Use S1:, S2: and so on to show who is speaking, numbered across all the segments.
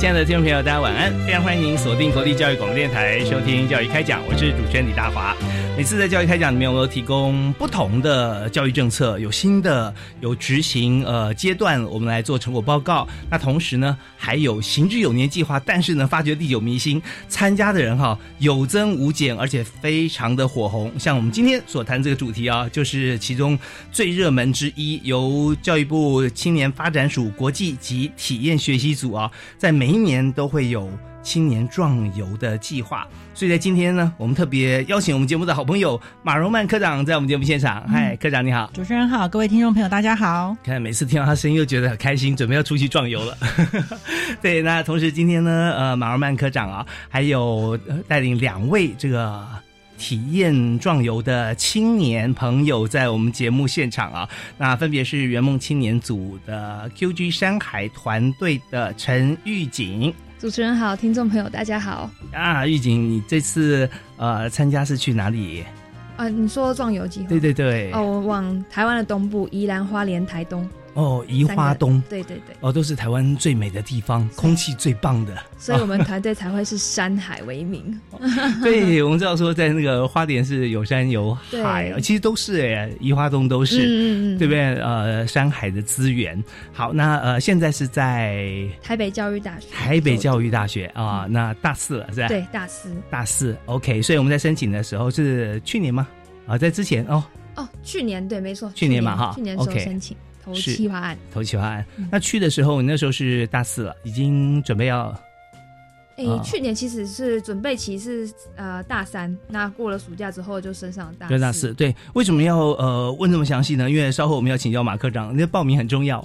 S1: 亲爱的听众朋友，大家晚安！非常欢迎您锁定国立教育广播电台收听《教育开讲》，我是主持人李大华。每次在教育开讲里面，我都提供不同的教育政策，有新的，有执行呃阶段，我们来做成果报告。那同时呢，还有行之有年计划，但是呢，发掘历久弥新，参加的人哈有增无减，而且非常的火红。像我们今天所谈这个主题啊，就是其中最热门之一，由教育部青年发展署国际及体验学习组啊，在每一年都会有。青年壮游的计划，所以在今天呢，我们特别邀请我们节目的好朋友马荣曼科长在我们节目现场。嗨，科长你好，
S2: 主持人好，各位听众朋友大家好。
S1: 看每次听到他声音，又觉得很开心，准备要出去壮游了。对，那同时今天呢，呃，马荣曼科长啊，还有带领两位这个体验壮游的青年朋友在我们节目现场啊，那分别是圆梦青年组的 QG 山海团队的陈玉锦。
S3: 主持人好，听众朋友大家好
S1: 啊！玉锦，你这次呃参加是去哪里？
S3: 啊，你说壮游计划？
S1: 对对对。
S3: 哦，我往台湾的东部，宜兰花莲台东。
S1: 哦，宜花东，
S3: 对对对，
S1: 哦，都是台湾最美的地方，空气最棒的，
S3: 所以我们团队才会是山海为名。
S1: 对，我们知道说在那个花莲是有山有海，其实都是哎，宜花东都是，嗯嗯对不对？呃，山海的资源。好，那呃，现在是在
S3: 台北教育大学，
S1: 台北教育大学啊，那大四了是吧？
S3: 对，大四，
S1: 大四，OK。所以我们在申请的时候是去年吗？啊，在之前哦，
S3: 哦，去年对，没错，
S1: 去年嘛哈，
S3: 去年时候申请。投企划案，
S1: 投企划案。那去的时候，你那时候是大四了，已经准备要。
S3: 哎，去年其实是准备期是呃大三，那过了暑假之后就升上大。
S1: 大四对，为什么要呃问这么详细呢？因为稍后我们要请教马科长，那报名很重要，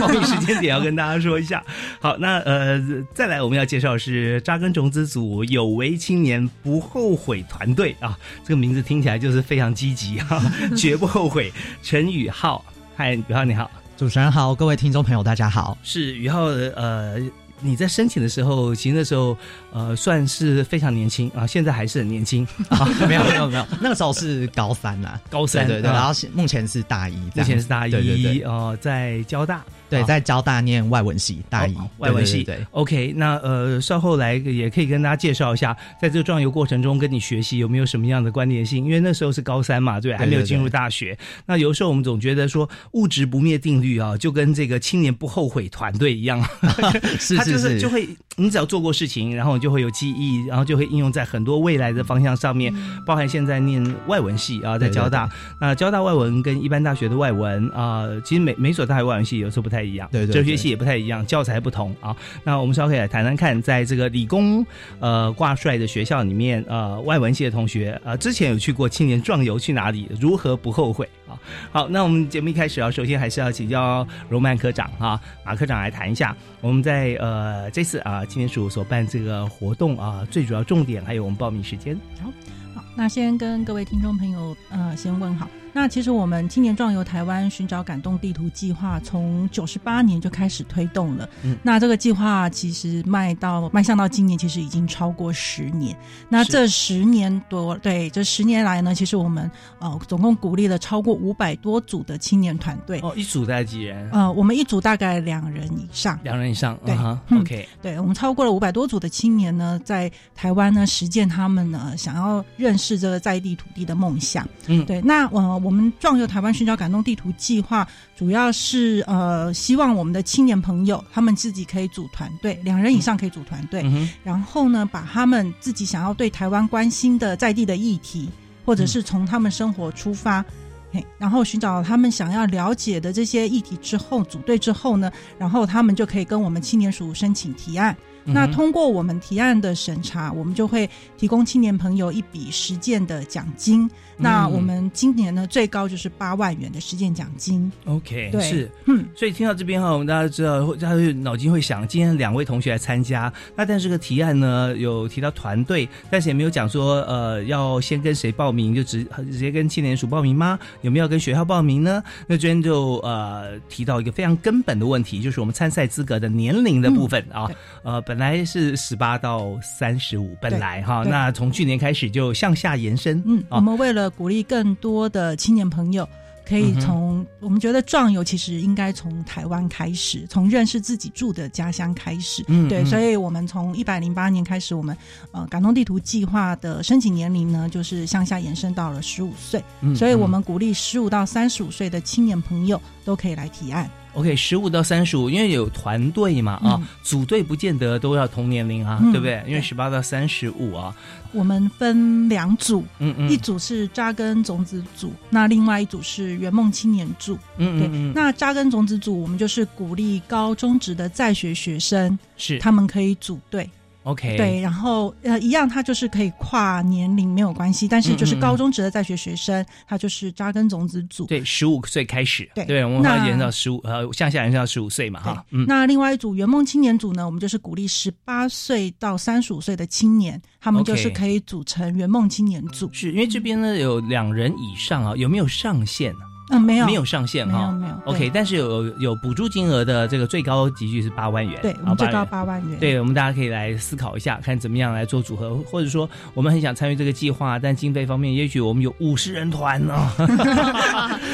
S1: 报名时间点要跟大家说一下。好，那呃再来我们要介绍是扎根种子组有为青年不后悔团队啊，这个名字听起来就是非常积极啊，绝不后悔。陈宇浩。嗨，宇浩你好，
S4: 主持人好，各位听众朋友大家好，
S1: 是宇浩呃。你在申请的时候，其实那时候，呃，算是非常年轻啊，现在还是很年轻。
S4: 啊。没有没有没有，那个时候是高三呐，
S1: 高三
S4: 对对，然后目前是大一，
S1: 目前是大一哦，在交大，
S4: 对，在交大念外文系，大一
S1: 外文系。
S4: 对
S1: ，OK，那呃，稍后来也可以跟大家介绍一下，在这个壮游过程中跟你学习有没有什么样的关联性？因为那时候是高三嘛，对，还没有进入大学。那有时候我们总觉得说物质不灭定律啊，就跟这个青年不后悔团队一样，
S4: 是。
S1: 就是就会，你只要做过事情，然后就会有记忆，然后就会应用在很多未来的方向上面，包含现在念外文系啊，在交大，那交大外文跟一般大学的外文啊，其实每每所大学外文系有时候不太一样，
S4: 对，
S1: 哲学系也不太一样，教材不同啊。那我们稍后可以来谈谈看，在这个理工呃挂帅的学校里面，呃，外文系的同学啊，之前有去过青年壮游去哪里，如何不后悔啊？好，那我们节目一开始啊，首先还是要请教荣曼科长啊，马科长来谈一下，我们在呃。呃，这次啊，青年署所办这个活动啊，最主要重点还有我们报名时间。
S2: 好，好，那先跟各位听众朋友呃，先问好。那其实我们青年壮游台湾寻找感动地图计划从九十八年就开始推动了。嗯，那这个计划其实迈到迈向到今年，其实已经超过十年。那这十年多，对这十年来呢，其实我们呃总共鼓励了超过五百多组的青年团队。
S1: 哦，一组大概几人？
S2: 呃，我们一组大概两人以上。
S1: 两人以上，
S2: 对
S1: ，OK。
S2: 对我们超过了五百多组的青年呢，在台湾呢实践他们呢想要认识。这个在地土地的梦想。
S1: 嗯，
S2: 对。那呃，我们壮游台湾寻找感动地图计划，主要是呃，希望我们的青年朋友他们自己可以组团队，两人以上可以组团队，
S1: 嗯
S2: 然后呢，把他们自己想要对台湾关心的在地的议题，或者是从他们生活出发。嘿，然后寻找他们想要了解的这些议题之后，组队之后呢，然后他们就可以跟我们青年署申请提案。那通过我们提案的审查，我们就会提供青年朋友一笔实践的奖金。那我们今年呢，最高就是八万元的实践奖金。
S1: OK，
S2: 对
S1: 是，
S2: 嗯，
S1: 所以听到这边哈，我们大家知道，会大家会脑筋会想，今天两位同学来参加，那但是这个提案呢，有提到团队，但是也没有讲说，呃，要先跟谁报名，就直直接跟青年署报名吗？有没有跟学校报名呢？那这边就呃提到一个非常根本的问题，就是我们参赛资格的年龄的部分。啊，呃，本来是十八到三十五，本来哈，那从去年开始就向下延伸，
S2: 嗯，
S1: 啊。
S2: 我们为了鼓励更多的青年朋友，可以从、我们觉得壮游其实应该从台湾开始，从认识自己住的家乡开始。对，
S1: 嗯对
S2: 所以我们从一百零八年开始，我们呃感动地图计划的申请年龄呢，就是向下延伸到了十五岁，
S1: 嗯
S2: 所以我
S1: 嗯
S2: 们鼓励十五到三十五岁的青年朋友都可以来提案。
S1: OK，十五到三十五，因为有团队嘛啊，
S2: 嗯
S1: 组队不见得都要同年龄啊，
S2: 嗯
S1: 对不对？因为
S2: 对
S1: 十八到三十五啊，
S2: 我们分两组，
S1: 嗯嗯，
S2: 一组是扎根种子组，那另外一组是圆梦青年组。对，
S1: 嗯嗯嗯，
S2: 那扎根种子组，我们就是鼓励高中职的在学学生，
S1: 是
S2: 他们可以组队。
S1: OK，
S2: 对，然后呃，一样，他就是可以跨年龄没有关系，但是就是高中职的在学学生，他就是扎根种子组。
S1: 对，十五岁开始，
S2: 对
S1: 我们延到十五呃向下延到十五岁嘛哈，嗯，
S2: 那另外一组圆梦青年组呢，我们就是鼓励十八岁到三十五岁的青年，他们就是可以组成圆梦青年组。
S1: 是因为这边呢有两人以上啊，有没有上限呢？
S2: 嗯、没有，
S1: 没有上限
S2: 没有
S1: 哈。
S2: 没有。
S1: OK，但是有有补助金额的这个最高集聚是八万元，
S2: 对，我
S1: 啊
S2: 们最高
S1: 元
S2: 八万元。
S1: 对，我们大家可以来思考一下，看怎么样来做组合，或者说我们很想参与这个计划，但经费方面，也许我们有五十人团呢、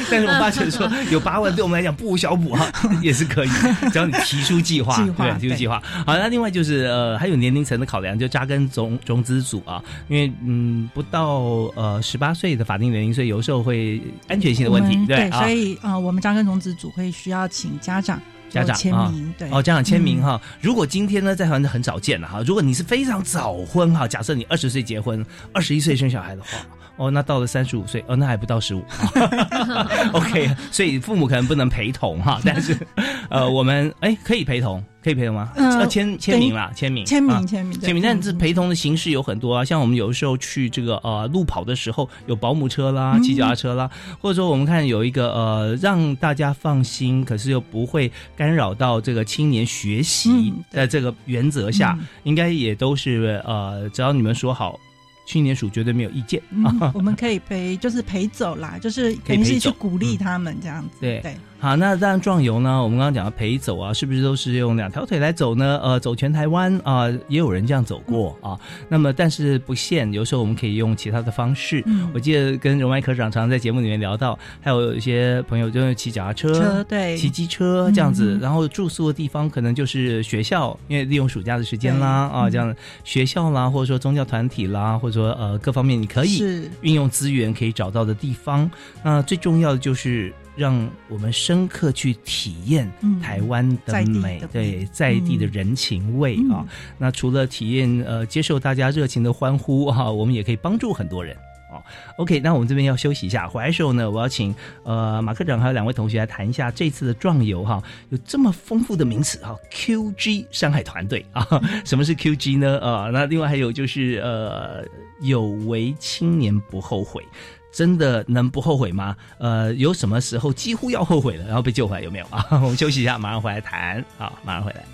S1: 但是我发觉说 有八万对我们来讲不无小补啊，也是可以，只要你提出计划，
S2: 计划
S1: 对，提出计划。好，那另外就是呃，还有年龄层的考量，就扎根种种子组啊，因为嗯，不到呃十八岁的法定年龄，所以有时候会安全性的问题，
S2: 对，
S1: 啊
S2: 所。以呃，我们扎根种子组会需要请家长
S1: 家长
S2: 签
S1: 啊
S2: 名，对，
S1: 哦，家长签名
S2: 嗯
S1: 哈。如果今天呢，在台湾很少见了哈。如果你是非常早婚哈，假设你二十岁结婚，二十一岁生小孩的话，哦，那到了三十五岁，哦，那还不到十五。OK，所以父母可能不能陪同哈，但是呃，我们哎可以陪同，可以陪同吗？
S2: 呃
S1: 要签签名啦，签名，
S2: 签
S1: 啊
S2: 名签名
S1: 签名，但
S2: 嗯
S1: 是陪同的形式有很多啊，像我们有的时候去这个呃路跑的时候，有保姆车啦、
S2: 嗯
S1: 骑脚踏车啦，或者说我们看有一个呃让大家放心，可是又不会干扰到这个青年学习
S2: 嗯对
S1: 的这个原则下，
S2: 嗯
S1: 应该也都是呃，只要你们说好，青年署绝对没有意见。
S2: 我们可以陪，就是陪走啦，就是
S1: 可以陪走。
S2: 等于是去鼓励他们这样子。
S1: 对。
S2: 对，
S1: 好，那当然壮游呢，我们刚刚讲的陪走啊，是不是都是用两条腿来走呢？呃，走全台湾啊、也有人这样走过啊。那么，但是不限，有时候我们可以用其他的方式。
S2: 嗯
S1: 我记得跟荣迈科长常常在节目里面聊到，还有一些朋友就是骑脚踏车、
S2: 车对
S1: 骑机车这样子，
S2: 嗯
S1: 然后住宿的地方可能就是学校，因为利用暑假的时间啦啊，这样学校啦，或者说宗教团体啦，或者说呃各方面你可以运用资源可以找到的地方。那最重要的就是让我们深刻去体验
S2: 嗯
S1: 台湾的美，
S2: 的
S1: 对在地的
S2: 嗯
S1: 人情味啊。
S2: 嗯
S1: 那除了体验呃接受大家热情的欢呼哈、我们也可以帮助很多人。哦，OK，那我们这边要休息一下，回来的时候呢，我要请呃马科长还有两位同学来谈一下这次的壮游哈，有这么丰富的名词哈，QG 山海团队啊，什么是 QG 呢？呃，那另外还有就是呃有为青年不后悔。真的能不后悔吗？呃，有什么时候几乎要后悔了，然后被救回来有没有啊？我们休息一下，马上回来谈。好，马上回来。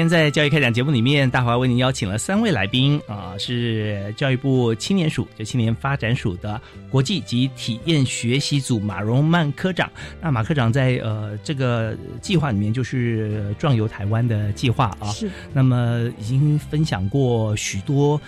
S1: 天在教育开讲节目里面，大华为您邀请了三位来宾啊，是教育部青年署就青年发展署的国际及体验学习组马荣曼科长。那马科长在呃这个计划里面就是壮游台湾的计划啊，
S2: 是。
S1: 那么已经分享过许多。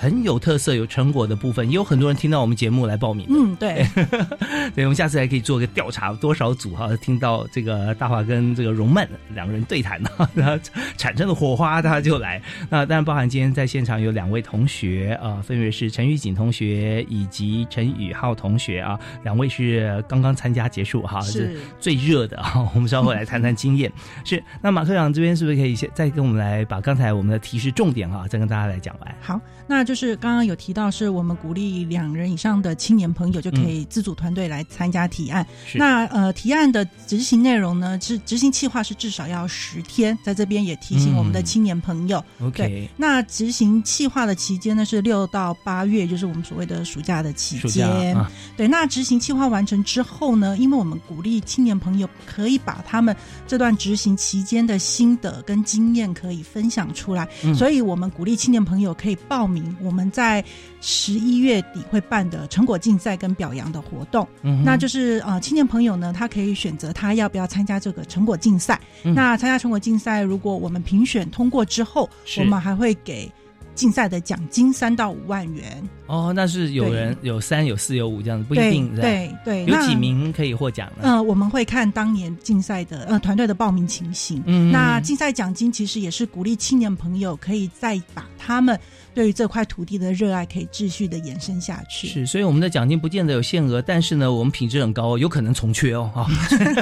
S1: 很有特色、有成果的部分，也有很多人听到我们节目来报名。
S2: 嗯，对，
S1: 对，我们下次还可以做个调查，多少组哈？听到这个大华跟这个荣曼两个人对谈呢，然 后产生了火花，大家就来。那当然包含今天在现场有两位同学啊，分别是陈玉锦同学以及陈宇浩同学啊，两位是刚刚参加结束哈，是最热的哈。我们稍后来谈谈经验。是，那马科长这边是不是可以先再跟我们来把刚才我们的提示重点哈，再跟大家来讲完？
S2: 好，那。就是刚刚有提到，是我们鼓励两人以上的青年朋友就可以自主团队来参加提案。那呃，提案的执行内容呢，是执行计划是至少要十天，在这边也提醒我们的青年朋友。
S1: OK，
S2: 那执行计划的期间呢是六到八月，就是我们所谓的暑假的期间。对，那执行计划完成之后呢，因为我们鼓励青年朋友可以把他们这段执行期间的心得跟经验可以分享出来，所以我们鼓励青年朋友可以报名。我们在十一月底会办的成果竞赛跟表扬的活动，嗯那就是呃，青年朋友呢，他可以选择他要不要参加这个成果竞赛。那参加成果竞赛，如果我们评选通过之后，我们还会给竞赛的奖金三到五万元。
S1: 哦，那是有人有三有四有五这样子，不一定
S2: 对对。
S1: 有几名可以获奖呢？
S2: 呃，我们会看当年竞赛的呃团队的报名情形。嗯，那竞赛奖金其实也是鼓励青年朋友可以再把他们。对于这块土地的热爱可以继续的延伸下去。
S1: 是，所以我们的奖金不见得有限额，但是呢，我们品质很高，有可能重缺哦。哈，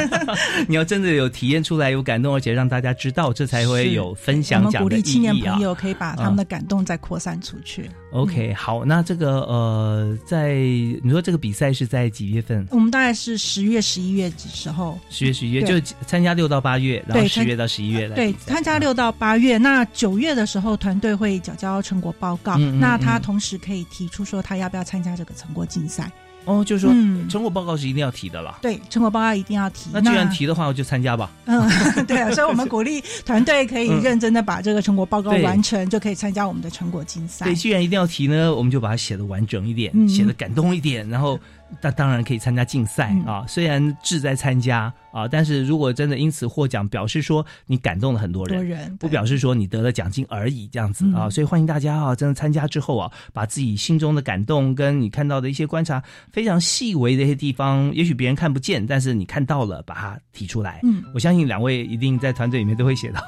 S1: 你要真的有体验出来，有感动，而且让大家知道，这才会有分享奖
S2: 的鼓励青年朋友可以把他们的感动再扩散出去。
S1: OK，好，那这个呃，在你说这个比赛是在几月份？
S2: 我们大概是十月、十一月的时候。
S1: 十月、十一月就参加六到八月，然后十月到十一月来
S2: 对，参加六到八月。那九月的时候，团队会缴交成果报告。那他同时可以提出说，他要不要参加这个成果竞赛？
S1: 哦，就是说，成果报告是一定要提的啦。
S2: 对，成果报告一定要提。
S1: 那既然提的话，我就参加吧。
S2: 嗯，对啊，所以我们鼓励团队可以认真的把这个成果报告完成，就可以参加我们的成果竞赛。
S1: 对，既然一定要提呢，我们就把它写的完整一点，写的感动一点，然后。那当然可以参加竞赛啊，虽然志在参加啊，但是如果真的因此获奖，表示说你感动了很多人，不表示说你得了奖金而已这样子啊，所以欢迎大家啊，真的参加之后啊，把自己心中的感动跟你看到的一些观察非常细微的一些地方，也许别人看不见，但是你看到了，把它提出来。嗯，我相信两位一定在团队里面都会写到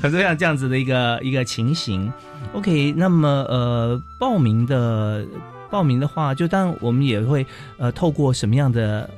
S1: 很多像这样子的一个一个情形。OK，那么呃，报名的。报名的话，就当然我们也会呃透过什么样的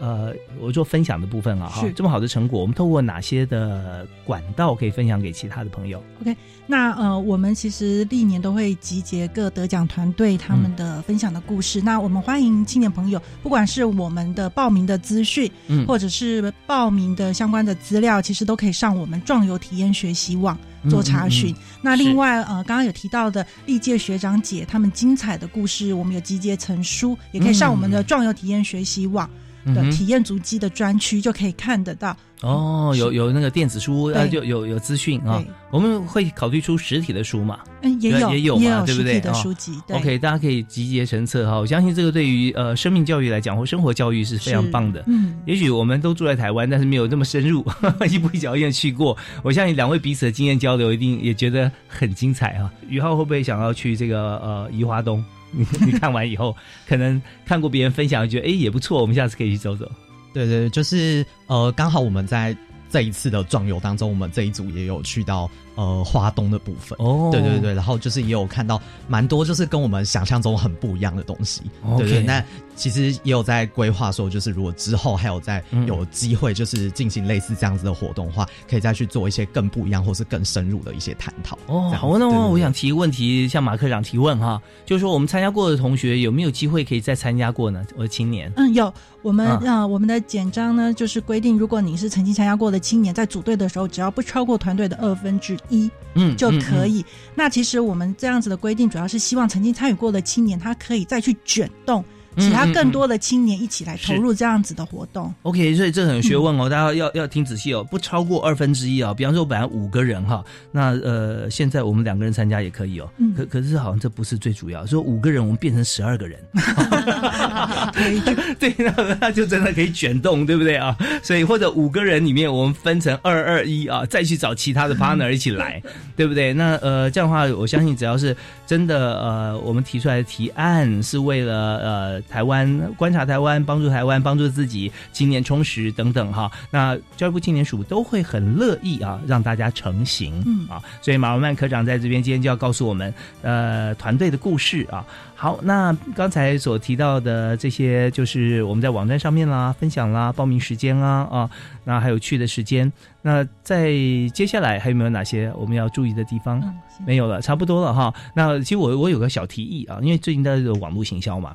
S1: 呃我做分享的部分啊哈，这么好的成果，我们透过哪些的管道可以分享给其他的朋友
S2: ？OK，那呃我们其实历年都会集结各得奖团队他们的分享的故事，那我们欢迎青年朋友，不管是我们的报名的资讯，嗯，或者是报名的相关的资料，其实都可以上我们壮游体验学习网。做查询。那另外，呃，刚刚有提到的历届学长姐他们精彩的故事，我们有集结成书，也可以上我们的壮游体验学习网的体验足迹的专区，就可以看得到。
S1: 哦，有有那个电子书，啊，就有有资讯啊。我们会考虑出实体的书嘛？
S2: 嗯，也有
S1: 也有嘛，对不对？
S2: 的书籍
S1: ，OK，大家可以集结成册哈。我相信这个对于呃生命教育来讲，或生活教育是非常棒的。嗯，也许我们都住在台湾，但是没有这么深入，一步一脚印去过。我相信两位彼此的经验交流，一定也觉得很精彩啊。宇浩会不会想要去这个呃宜华东？你 你看完以后，可能看过别人分享，觉得哎也不错，我们下次可以去走走。
S4: 对对，就是呃，刚好我们在这一次的壮游当中，我们这一组也有去到。呃，花东的部分哦，对对对，然后就是也有看到蛮多，就是跟我们想象中很不一样的东西，对对。那其实也有在规划说，就是如果之后还有在有机会，就是进行类似这样子的活动的话，可以再去做一些更不一样或是更深入的一些探讨。
S1: 哦，好，那么我想提个问题，向马科长提问哈，就是说我们参加过的同学有没有机会可以再参加过呢？我的青年，
S2: 嗯，有，我们啊，我们的简章呢就是规定，如果你是曾经参加过的青年，在组队的时候，只要不超过团队的二分之。一，嗯，就可以。那其实我们这样子的规定，主要是希望曾经参与过的青年，他可以再去卷动其他更多的青年一起来投入这样子的活动。
S1: OK，所以这很有学问哦，大家要要听仔细哦，不超过二分之一啊。比方说，本来五个人哈，那呃，现在我们两个人参加也可以哦。可可是好像这不是最主要，说五个人我们变成十二个人，对，那那就真的可以卷动，对不对啊？所以或者五个人里面我们分成二二一啊，再去找其他的 partner 一起来，对不对？那呃，这样的话，我相信只要是真的呃，我们提出来的提案是为了呃台湾观察台湾，帮助台湾，帮助自己青年充实等等哈。那教育部青年署都会很乐意啊，让大家成型嗯啊。所以马文曼科长在这边今天就要告诉我们呃团队的故事啊。好，那刚才所提到的这些，就是我们在网站上面啦，分享啦，报名时间啊啊，那还有去的时间。那在接下来还有没有哪些我们要注意的地方？没有了，差不多了哈。那其实我我有个小提议啊，因为最近在网络行销嘛，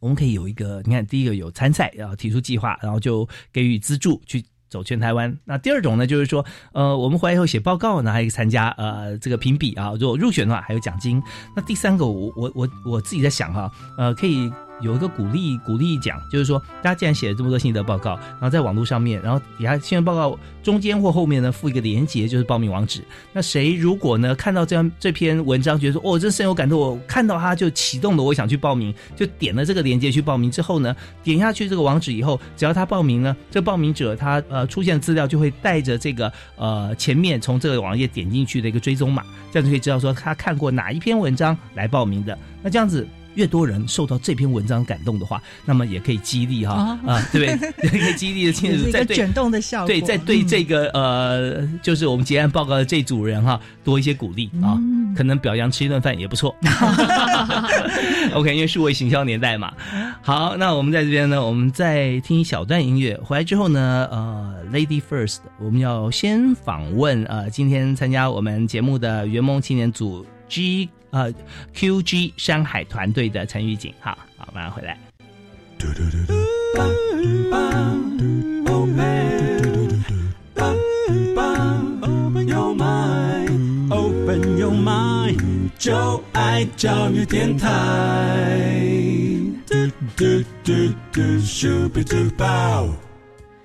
S1: 我们可以有一个，你看，第一个有参赛，然后提出计划，然后就给予资助去。走全台湾。那第二种呢，就是说，呃，我们回来以后写报告呢，还可以参加呃这个评比啊。如果入选的话，还有奖金。那第三个，我我我我自己在想哈，呃，可以。有一个鼓励鼓励奖，就是说，大家既然写了这么多心得报告，然后在网络上面，然后底下新闻报告中间或后面呢附一个连接，就是报名网址。那谁如果呢看到这样这篇文章，觉得说哦，这深有感动，我看到它就启动了，我想去报名，就点了这个连接去报名。之后呢，点下去这个网址以后，只要他报名呢，这报名者他呃出现资料就会带着这个呃前面从这个网页点进去的一个追踪码，这样就可以知道说他看过哪一篇文章来报名的。那这样子。越多人受到这篇文章感动的话，那么也可以激励哈啊，对不对？可以激励的，
S2: 进在卷动的效果。
S1: 对，在对这个呃，就是我们结案报告的这组人哈，多一些鼓励啊，可能表扬吃一顿饭也不错。OK，因为数位行销年代嘛。好，那我们在这边呢，我们再听一小段音乐。回来之后呢，呃，Lady First，我们要先访问呃，今天参加我们节目的圆梦青年组 G。呃，QG 山海团队的陈玉锦，好好，马上回来。就爱教育电台。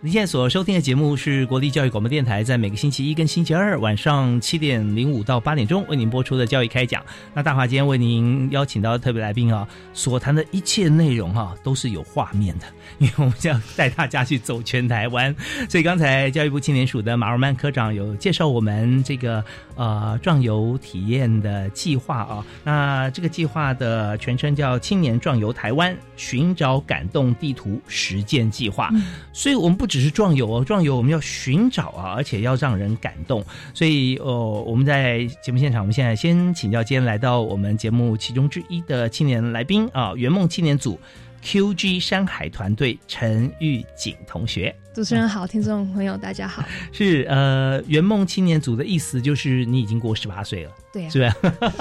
S1: 你现在所收听的节目是国立教育广播电台，在每个星期一跟星期二晚上七点零五到八点钟为您播出的教育开讲。那大华今天为您邀请到特别来宾啊，所谈的一切内容哈，都是有画面的，因为我们将带大家去走全台湾。所以刚才教育部青年署的马尔曼科长有介绍我们这个呃壮游体验的计划啊。那这个计划的全称叫“青年壮游台湾，寻找感动地图实践计划”。所以我们不。只是壮游哦，壮游我们要寻找啊，而且要让人感动。所以哦，我们在节目现场，我们现在先请教今天来到我们节目其中之一的青年来宾啊，圆梦青年组 QG 山海团队陈玉锦同学。
S3: 主持人好，听众朋友大家好。
S1: 是呃，圆梦青年组的意思就是你已经过十八岁了，
S3: 对，
S1: 是吧？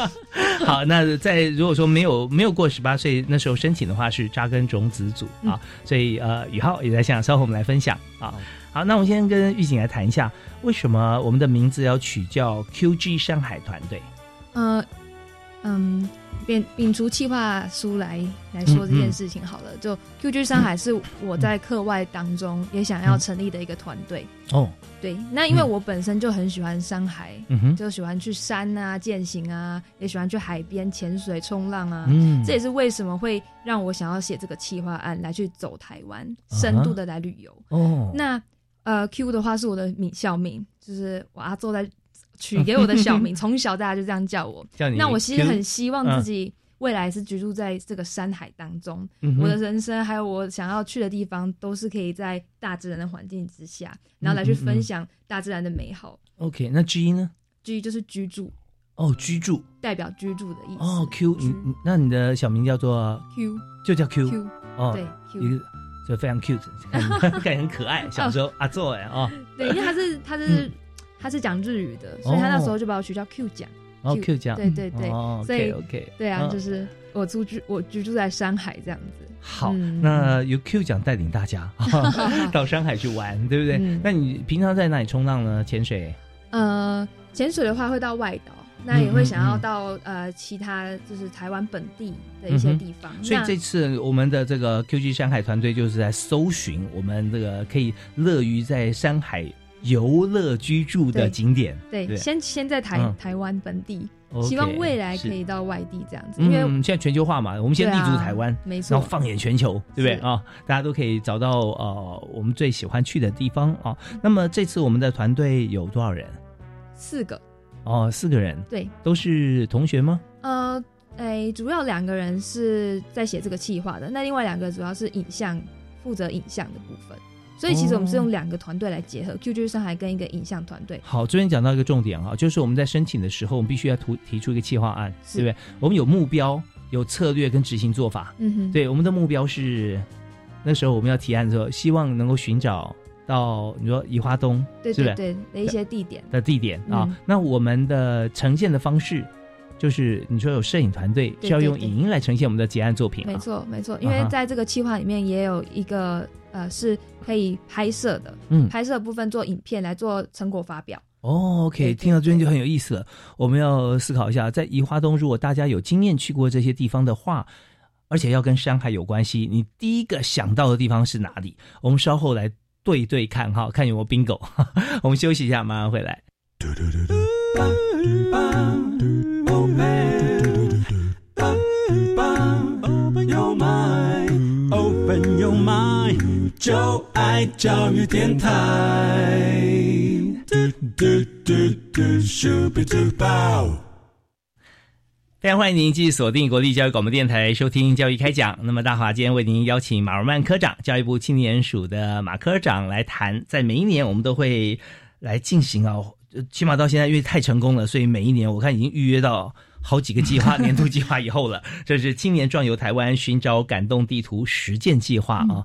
S1: 好，那在如果说没有没有过十八岁那时候申请的话，是扎根种子组啊。所以呃，宇浩也在现场，稍后我们来分享啊。好，那我们先跟玉锦来谈一下，为什么我们的名字要取叫 QG 山海团队？呃，
S3: 嗯。摒摒除计划书来来说这件事情好了，就 QG 山海是我在课外当中也想要成立的一个团队哦。对，那因为我本身就很喜欢山海，就喜欢去山啊践行啊，也喜欢去海边潜水冲浪啊。嗯，这也是为什么会让我想要写这个企划案来去走台湾，深度的来旅游。哦，那呃 Q 的话是我的名小名，就是我要坐在。取给我的小名，从小大家就这样叫我。那我其实很希望自己未来是居住在这个山海当中，我的人生还有我想要去的地方，都是可以在大自然的环境之下，然后来去分享大自然的美好。
S1: OK，那 G 呢
S3: ？G 就是居住。
S1: 哦，居住
S3: 代表居住的意思。
S1: 哦，Q，你那你的小名叫做
S3: Q，
S1: 就叫 Q。
S3: Q，哦，对
S1: ，Q，就非常 cute，感觉 很可爱。小时候阿作哎哦，
S3: 对，因为他是他是。他是讲日语的，所以他那时候就把我取叫 Q 讲。
S1: 哦，Q 奖，
S3: 对对对，所以
S1: OK，
S3: 对啊，就是我住居我居住在山海这样子。
S1: 好，那由 Q 奖带领大家 到山海去玩，对不对？那你平常在哪里冲浪呢？潜水？
S3: 呃，潜水的话会到外岛，那也会想要到呃其他就是台湾本地的一些地方。
S1: 所以这次我们的这个 QG 山海团队就是在搜寻我们这个可以乐于在山海游乐居住的景点。
S3: 对，先先在台台湾本地。希望未来可以到外地这样子，因为
S1: 现在全球化嘛，我们先立足台湾，
S3: 没错，
S1: 然后放眼全球，对不对啊？大家都可以找到呃我们最喜欢去的地方啊。那么这次我们的团队有多少人？
S3: 四个。
S1: 哦，四个人，
S3: 对，
S1: 都是同学吗？
S3: 呃，哎，主要两个人是在写这个企划的，那另外两个主要是影像负责影像的部分。所以其实我们是用两个团队来结合，QQ 上海跟一个影像团队。
S1: 好，这边讲到一个重点哈，就是我们在申请的时候，我们必须要提提出一个企划案，对不对？我们有目标、有策略跟执行做法。嗯哼。对，我们的目标是那时候我们要提案的时候，希望能够寻找到你说宜花东，
S3: 对对对的一些地点
S1: 的地点啊。那我们的呈现的方式，就是你说有摄影团队需要用影音来呈现我们的结案作品。
S3: 没错没错，因为在这个计划里面也有一个。呃，是可以拍摄的，嗯，拍摄部分做影片来做成果发表。
S1: 哦，OK，听到这边就很有意思了。我们要思考一下，在宜花东，如果大家有经验去过这些地方的话，而且要跟山海有关系，你第一个想到的地方是哪里？我们稍后来对对看哈，看有没有 bingo。我们休息一下，马上回来。就爱教育电台。非常欢迎您继续锁定国立教育广播电台收听教育开讲。那么大华今天为您邀请马尔曼科长、教育部青年署的马科长来谈。在每一年我们都会来进行啊，起码到现在因为太成功了，所以每一年我看已经预约到。好几个计划，年度计划以后了，这是青年壮游台湾寻找感动地图实践计划啊。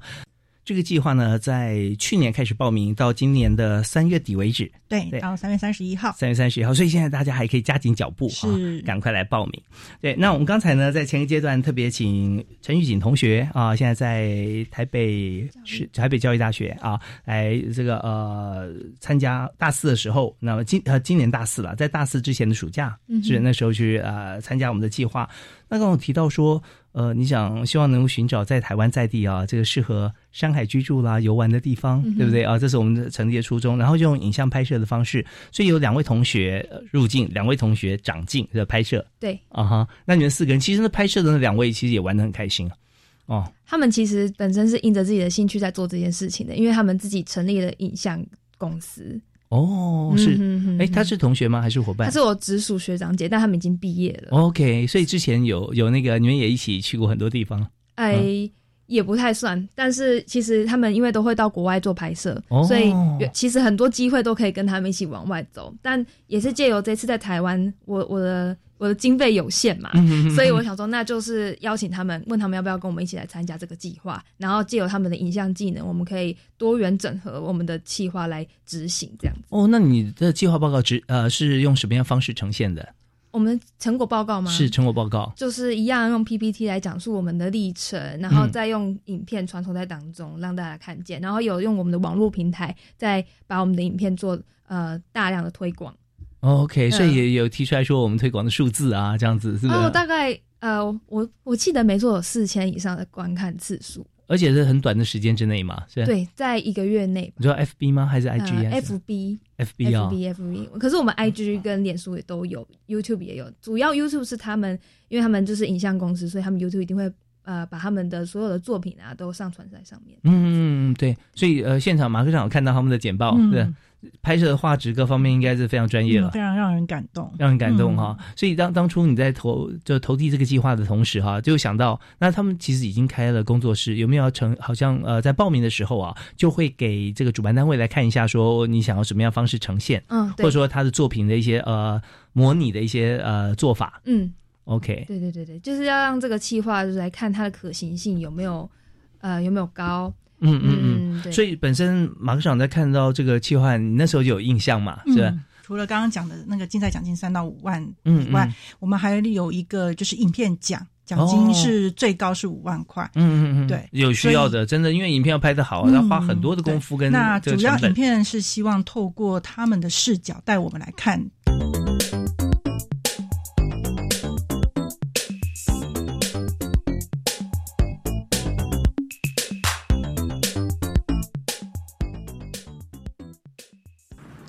S1: 这个计划呢，在去年开始报名，到今年的三月底为止。
S2: 对，到三月三十一号。
S1: 三月三十一号，所以现在大家还可以加紧脚步啊，赶快来报名。对，那我们刚才呢，在前一阶段特别请陈玉锦同学啊，现在在台北是台北教育大学啊，来这个呃参加大四的时候，那么今呃今年大四了，在大四之前的暑假，是那时候去呃参加我们的计划。那刚刚提到说。呃，你想希望能够寻找在台湾在地啊，这个适合山海居住啦、游玩的地方，对不对啊？这是我们的成立的初衷。然后就用影像拍摄的方式，所以有两位同学入境，两位同学长进的拍摄。
S3: 对
S1: 啊哈，那你们四个人其实那拍摄的那两位其实也玩的很开心啊。哦，
S3: 他们其实本身是因着自己的兴趣在做这件事情的，因为他们自己成立了影像公司。
S1: 哦，是，哎，他是同学吗？还是伙伴？
S3: 他是我直属学长姐，但他们已经毕业了。
S1: OK，所以之前有有那个你们也一起去过很多地方。
S3: 哎，也不太算，但是其实他们因为都会到国外做拍摄，所以其实很多机会都可以跟他们一起往外走。但也是借由这次在台湾，我我的。我的经费有限嘛，所以我想说，那就是邀请他们，问他们要不要跟我们一起来参加这个计划，然后借由他们的影像技能，我们可以多元整合我们的计划来执行这样子。
S1: 哦，那你的计划报告执呃是用什么样方式呈现的？
S3: 我们成果报告吗？
S1: 是成果报告，
S3: 就是一样用 PPT 来讲述我们的历程，然后再用影片传送在当中让大家看见，然后有用我们的网络平台再把我们的影片做呃大量的推广。
S1: OK，所以也有提出来说我们推广的数字啊，这样子是不是？
S3: 哦，大概呃，我我记得没错，有四千以上的观看次数，
S1: 而且是很短的时间之内嘛，是？
S3: 对，在一个月内。
S1: 你说 FB 吗？还是 IG？FB，FB
S3: 啊，FB。可是我们 IG 跟脸书也都有，YouTube 也有。主要 YouTube 是他们，因为他们就是影像公司，所以他们 YouTube 一定会呃把他们的所有的作品啊都上传在上面。
S1: 嗯，对。所以呃，现场马科长有看到他们的简报，对。拍摄的画质各方面应该是非常专业了，
S2: 非常让人感动，
S1: 让人感动哈。所以当当初你在投就投递这个计划的同时哈，就想到那他们其实已经开了工作室，有没有要成？好像呃在报名的时候啊，就会给这个主办单位来看一下，说你想要什么样方式呈现，
S3: 嗯，
S1: 或者说他的作品的一些呃模拟的一些呃做法，
S3: 嗯
S1: ，OK，
S3: 对对对对，就是要让这个计划就是来看它的可行性有没有呃有没有高。
S1: 嗯嗯嗯，所以本身马科长在看到这个计划，你那时候就有印象嘛？是吧？
S2: 除了刚刚讲的那个竞赛奖金三到五万以外，我们还有一个就是影片奖，奖金是最高是五万块。
S1: 嗯嗯嗯，
S2: 对，
S1: 有需要的，真的，因为影片要拍的好，要花很多的功夫跟
S2: 那主要影片是希望透过他们的视角带我们来看。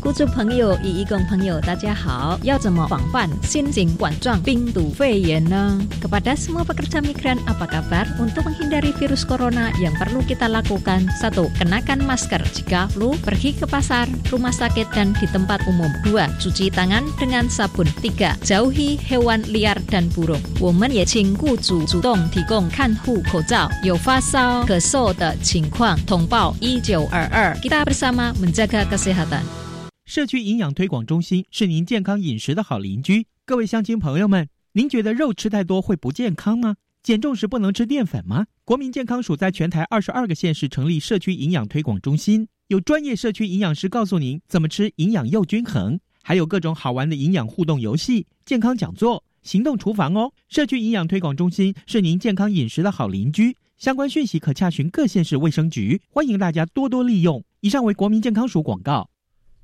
S5: 观众朋友与义工朋友，大家好！要怎么防范新型冠状病毒肺炎呢？Kepada semua pekerja migran, apa kabar? Untuk menghindari virus corona, yang perlu kita lakukan satu, kenakan masker jika flu, pergi ke pasar, rumah sakit dan di tempat umum. Dua, cuci tangan dengan sabun. Tiga, jauhi hewan liar dan burung. 我们也请雇主主动提供看护口罩。有发烧、咳嗽的情况，通报一九二二。Kita bersama menjaga kesehatan.
S6: 社区营养推广中心是您健康饮食的好邻居。各位乡亲朋友们，您觉得肉吃太多会不健康吗？减重时不能吃淀粉吗？国民健康署在全台二十二个县市成立社区营养推广中心，有专业社区营养师告诉您怎么吃营养又均衡，还有各种好玩的营养互动游戏、健康讲座、行动厨房哦。社区营养推广中心是您健康饮食的好邻居。相关讯息可洽询各县市卫生局，欢迎大家多多利用。以上为国民健康署广告。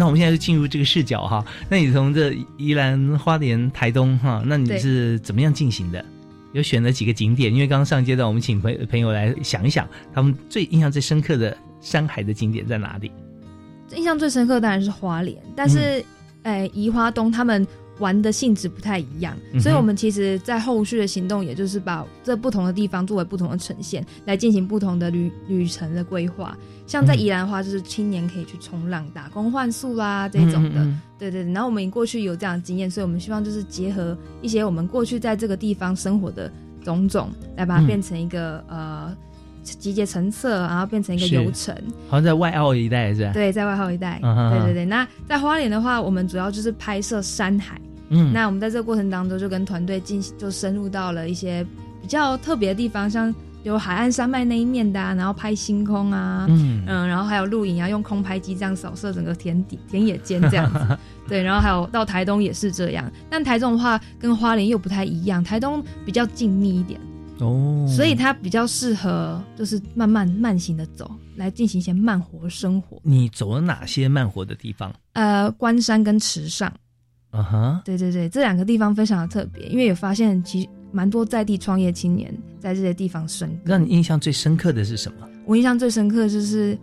S1: 那我们现在就进入这个视角哈。那你从这宜兰花莲台东哈，那你是怎么样进行的？有选了几个景点？因为刚刚上阶段，我们请朋朋友来想一想，他们最印象最深刻的山海的景点在哪里？
S3: 印象最深刻当然是花莲，但是诶，宜花东他们。玩的性质不太一样，所以我们其实，在后续的行动，也就是把这不同的地方作为不同的呈现，来进行不同的旅旅程的规划。像在宜兰的话，就是青年可以去冲浪、打工换宿啦这种的，对对对。然后我们过去有这样的经验，所以我们希望就是结合一些我们过去在这个地方生活的种种，来把它变成一个呃集结成册，然后变成一个游程。
S1: 好像在外澳一带是吧？
S3: 对，在外澳一带。对对对。那在花莲的话，我们主要就是拍摄山海。嗯，那我们在这个过程当中就跟团队进行，就深入到了一些比较特别的地方，像有海岸山脉那一面的，然后拍星空啊，嗯嗯，然后还有露营啊，用空拍机这样扫射整个田底、田野间这样子，对，然后还有到台东也是这样，但台中的话跟花莲又不太一样，台东比较静谧一点哦，所以它比较适合就是慢慢慢行的走，来进行一些慢活生活。
S1: 你走了哪些慢活的地方？
S3: 呃，关山跟池上。啊哈，对对对，这两个地方非常的特别，因为有发现其实蛮多在地创业青年在这些地方生。
S1: 让你印象最深刻的是什么？
S3: 我印象最深刻的就是，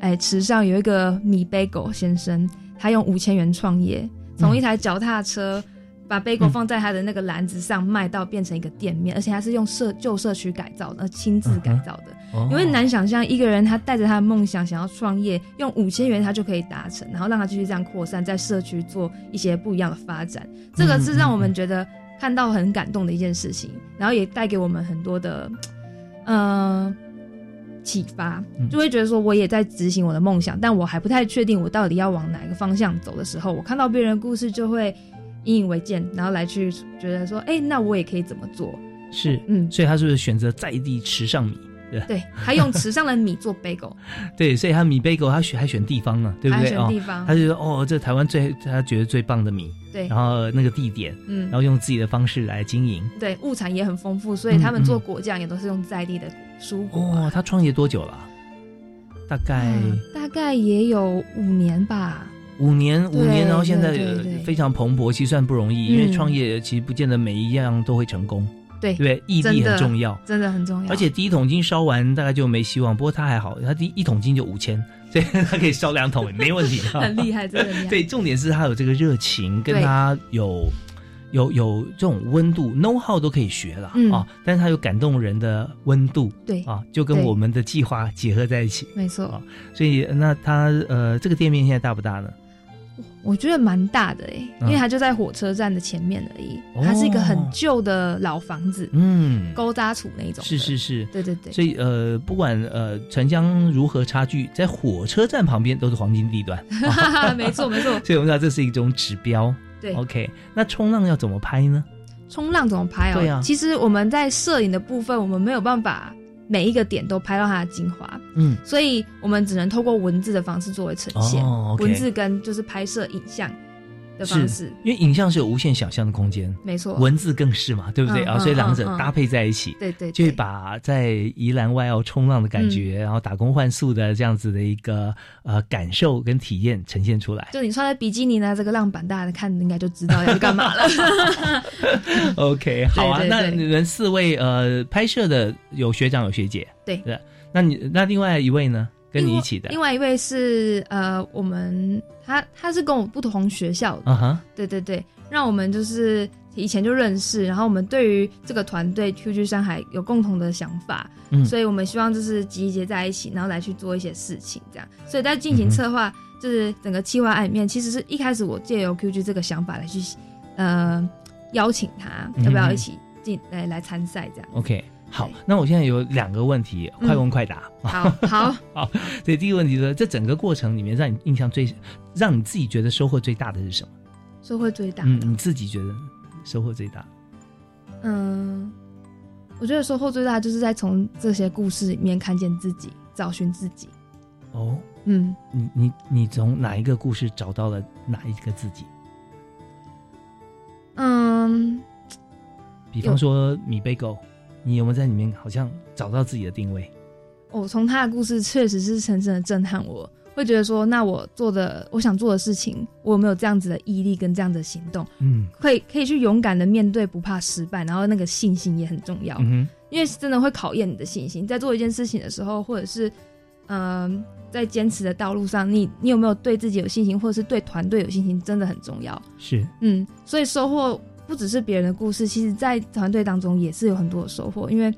S3: 哎，池上有一个米贝狗先生，他用五千元创业，从一台脚踏车。把贝果放在他的那个篮子上卖到变成一个店面，而且他是用社旧社区改造的，亲自改造的。因为难想象一个人他带着他的梦想想要创业，用五千元他就可以达成，然后让他继续这样扩散，在社区做一些不一样的发展。这个是让我们觉得看到很感动的一件事情，然后也带给我们很多的嗯启发，就会觉得说我也在执行我的梦想，但我还不太确定我到底要往哪个方向走的时候，我看到别人的故事就会。引以为鉴，然后来去觉得说，哎，那我也可以怎么做？
S1: 是，嗯，所以他是不是选择在地吃上米？对，
S3: 对他用池上的米做 bagel。
S1: 对，所以他米 bagel 他选还选地方呢，对不对？
S3: 选地方，
S1: 他就说，哦，这台湾最他觉得最棒的米。
S3: 对，
S1: 然后那个地点，嗯，然后用自己的方式来经营。
S3: 对，物产也很丰富，所以他们做果酱也都是用在地的蔬果。
S1: 哦，他创业多久了？大概
S3: 大概也有五年吧。
S1: 五年，五年，然后现在非常蓬勃，其实算不容易，因为创业其实不见得每一样都会成功。
S3: 对
S1: 对，毅力很重要，
S3: 真的很重要。
S1: 而且第一桶金烧完，大概就没希望。不过他还好，他第一桶金就五千，所以他可以烧两桶没问题，
S3: 很厉害，真的厉害。
S1: 对，重点是他有这个热情，跟他有有有这种温度，know how 都可以学了啊。但是他有感动人的温度，
S3: 对
S1: 啊，就跟我们的计划结合在一起，
S3: 没错。
S1: 所以那他呃，这个店面现在大不大呢？
S3: 我觉得蛮大的哎，因为它就在火车站的前面而已。它是一个很旧的老房子，嗯，勾扎土那种。
S1: 是是是，
S3: 对对对。
S1: 所以呃，不管呃城乡如何差距，在火车站旁边都是黄金地段。
S3: 没 错没错。
S1: 所以我们知道这是一种指标。
S3: 对
S1: ，OK。那冲浪要怎么拍呢？
S3: 冲浪怎么拍哦？
S1: 对啊。
S3: 其实我们在摄影的部分，我们没有办法。每一个点都拍到它的精华，嗯，所以我们只能透过文字的方式作为呈现，文字跟就是拍摄影像。的方式，
S1: 因为影像是有无限想象的空间，
S3: 没错，
S1: 文字更是嘛，对不对啊？所以两者搭配在一起，
S3: 对对，
S1: 就会把在宜兰外澳冲浪的感觉，然后打工换宿的这样子的一个呃感受跟体验呈现出来。
S3: 就你穿在比基尼呢，这个浪板，大家看应该就知道要干嘛了。
S1: OK，好啊，那你们四位呃拍摄的有学长有学姐，
S3: 对对，
S1: 那你那另外一位呢？跟你一起的，
S3: 另外一位是呃，我们他他是跟我不同学校的，啊对对对，让我们就是以前就认识，然后我们对于这个团队 QG 山海有共同的想法，嗯，所以我们希望就是集结在一起，然后来去做一些事情，这样，所以在进行策划，就是整个企划案里面，其实是一开始我借由 QG 这个想法来去呃邀请他，要不要一起进来来参赛这样
S1: ，OK。好，那我现在有两个问题，快问快答。
S3: 好，好，
S1: 好。所以第一个问题是，这整个过程里面，让你印象最，让你自己觉得收获最大的是什么？
S3: 收获最大，
S1: 嗯，你自己觉得收获最大？
S3: 嗯，我觉得收获最大就是在从这些故事里面看见自己，找寻自己。
S1: 哦，嗯，你你你从哪一个故事找到了哪一个自己？嗯，比方说米贝狗。你有没有在里面好像找到自己的定位？
S3: 我，从他的故事确实是深深的震撼我，会觉得说，那我做的我想做的事情，我有没有这样子的毅力跟这样的行动？嗯，可以可以去勇敢的面对，不怕失败，然后那个信心也很重要。嗯因为真的会考验你的信心，在做一件事情的时候，或者是嗯，在坚持的道路上，你你有没有对自己有信心，或者是对团队有信心，真的很重要。
S1: 是，
S3: 嗯，所以收获。不只是别人的故事，其实，在团队当中也是有很多的收获，因为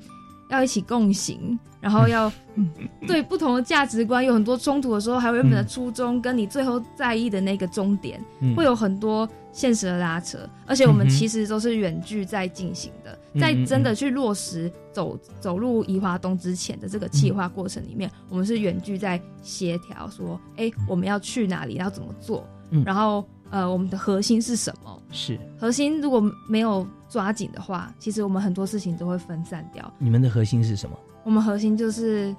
S3: 要一起共行，然后要 对不同的价值观有很多冲突的时候，还有原本的初衷跟你最后在意的那个终点，会有很多现实的拉扯。而且我们其实都是远距在进行的，在真的去落实走走入宜华东之前的这个计划过程里面，我们是远距在协调，说，哎，我们要去哪里，要怎么做，然后。呃，我们的核心是什么？
S1: 是
S3: 核心如果没有抓紧的话，其实我们很多事情都会分散掉。
S1: 你们的核心是什么？
S3: 我们核心就是，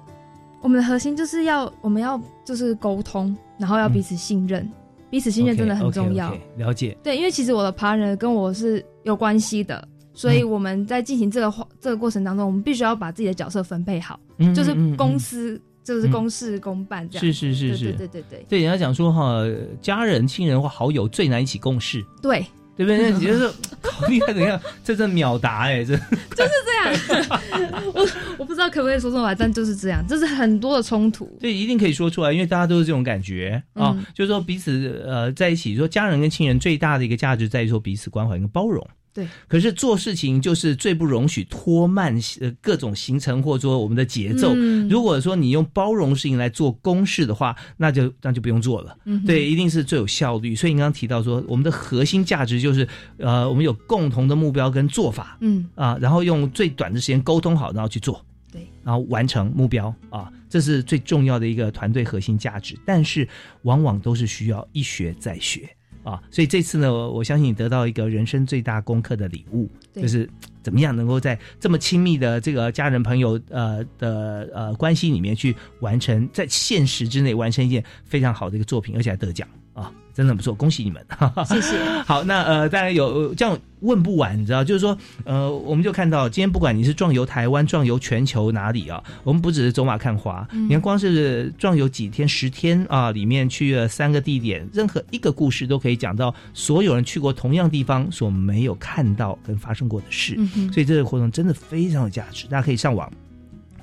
S3: 我们的核心就是要我们要就是沟通，然后要彼此信任，彼此信任真的很重要。
S1: 了解。
S3: 对，因为其实我的 partner 跟我是有关系的，所以我们在进行这个这个过程当中，我们必须要把自己的角色分配好，就是公司。就是公事公办这样，
S1: 是是是是，
S3: 对对对对。
S1: 对人家讲说哈，家人、亲人或好友最难一起共事，
S3: 对
S1: 对不对？那你就是好厉害？怎样？这这秒答哎，这
S3: 就是这样。我我不知道可不可以说出来，但就是这样，这是很多的冲突。
S1: 对，一定可以说出来，因为大家都是这种感觉啊，就是说彼此呃在一起，说家人跟亲人最大的一个价值在于说彼此关怀跟包容。
S3: 对，
S1: 可是做事情就是最不容许拖慢呃各种行程或者说我们的节奏。如果说你用包容事情来做公事的话，那就那就不用做了。嗯对，一定是最有效率。所以你刚刚提到说，我们的核心价值就是呃，我们有共同的目标跟做法。嗯啊，然后用最短的时间沟通好，然后去做。
S3: 对，
S1: 然后完成目标啊，这是最重要的一个团队核心价值。但是往往都是需要一学再学。啊，所以这次呢，我相信你得到一个人生最大功课的礼物，就是怎么样能够在这么亲密的这个家人朋友呃的呃关系里面去完成，在现实之内完成一件非常好的一个作品，而且还得奖啊。真的不错，恭喜你们！
S3: 谢谢。
S1: 好，那呃，当然有这样问不完，你知道，就是说，呃，我们就看到今天不管你是壮游台湾、壮游全球哪里啊，我们不只是走马看花，你看光是壮游几天、十天啊，里面去了三个地点，任何一个故事都可以讲到所有人去过同样地方所没有看到跟发生过的事，所以这个活动真的非常有价值，大家可以上网。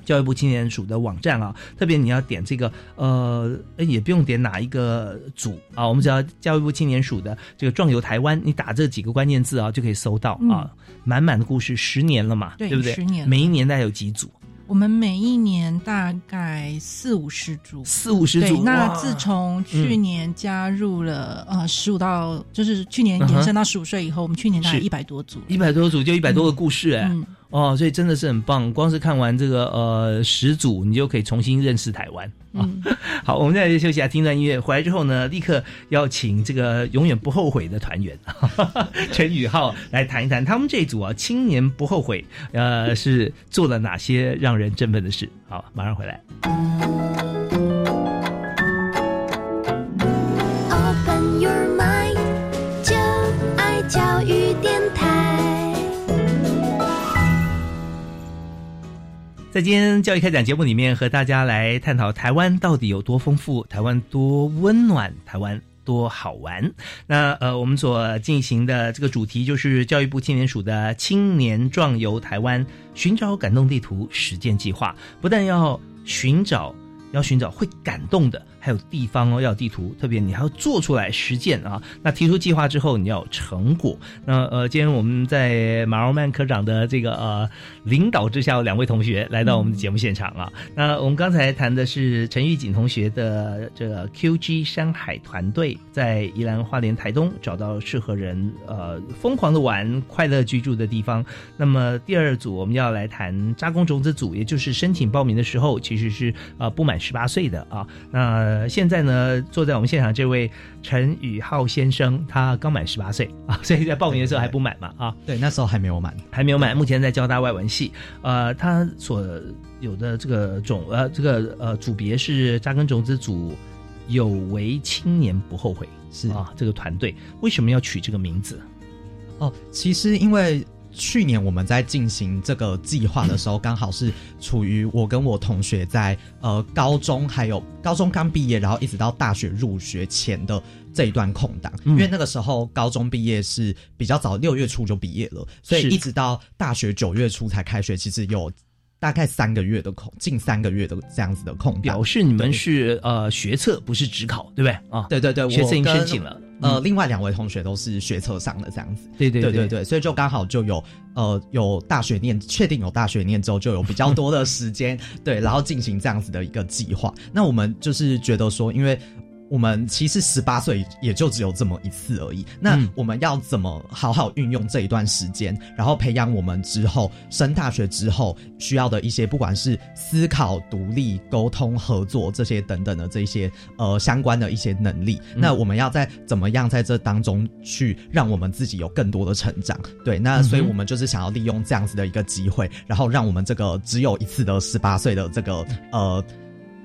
S1: 教育部青年署的网站啊，特别你要点这个呃，也不用点哪一个组啊，我们只要教育部青年署的这个“壮游台湾”，你打这几个关键字啊，就可以搜到啊，满满的故事，十年了嘛，对不对？
S2: 十年，
S1: 每一年大概有几组？
S2: 我们每一年大概四五十组，
S1: 四五十组。
S2: 那自从去年加入了呃十五到，就是去年延伸到十五岁以后，我们去年大概一百多组，
S1: 一百多组就一百多个故事哎。哦，所以真的是很棒。光是看完这个呃十组，你就可以重新认识台湾啊。好，我们再休息下，听段音乐。回来之后呢，立刻要请这个永远不后悔的团员 陈宇浩来谈一谈他们这组啊，青年不后悔，呃，是做了哪些让人振奋的事。好，马上回来。在今天教育开讲节目里面，和大家来探讨台湾到底有多丰富，台湾多温暖，台湾多好玩。那呃，我们所进行的这个主题就是教育部青年署的“青年壮游台湾，寻找感动地图”实践计划，不但要寻找，要寻找会感动的。还有地方哦，要地图，特别你还要做出来实践啊。那提出计划之后，你要有成果。那呃，今天我们在马荣曼科长的这个呃领导之下，有两位同学来到我们的节目现场啊。那我们刚才谈的是陈玉锦同学的这个 QG 山海团队，在宜兰花莲台东找到适合人呃疯狂的玩、快乐居住的地方。那么第二组我们要来谈扎工种子组，也就是申请报名的时候其实是呃不满十八岁的啊。那呃，现在呢，坐在我们现场这位陈宇浩先生，他刚满十八岁 啊，所以在报名的时候还不满嘛啊？
S4: 对，那时候还没有满，
S1: 还没有满。目前在交大外文系，呃，他所有的这个种呃，这个呃组别是扎根种子组，有为青年不后悔
S4: 是
S1: 啊，这个团队为什么要取这个名字？
S4: 哦，其实因为。去年我们在进行这个计划的时候，刚好是处于我跟我同学在呃高中还有高中刚毕业，然后一直到大学入学前的这一段空档。因为那个时候高中毕业是比较早，六月初就毕业了，所以一直到大学九月初才开学，其实有大概三个月的空，近三个月的这样子的空。
S1: 表示你们是呃学测，不是职考，对不对啊？
S4: 对对对，
S1: 学测已经申请了。
S4: 呃，另外两位同学都是学测上的这样子，
S1: 对对
S4: 对对对，所以就刚好就有呃有大学念，确定有大学念之后，就有比较多的时间，对，然后进行这样子的一个计划。那我们就是觉得说，因为。我们其实十八岁也就只有这么一次而已。那我们要怎么好好运用这一段时间，然后培养我们之后升大学之后需要的一些，不管是思考、独立、沟通、合作这些等等的这些呃相关的一些能力。那我们要在怎么样在这当中去让我们自己有更多的成长？对，那所以我们就是想要利用这样子的一个机会，然后让我们这个只有一次的十八岁的这个呃。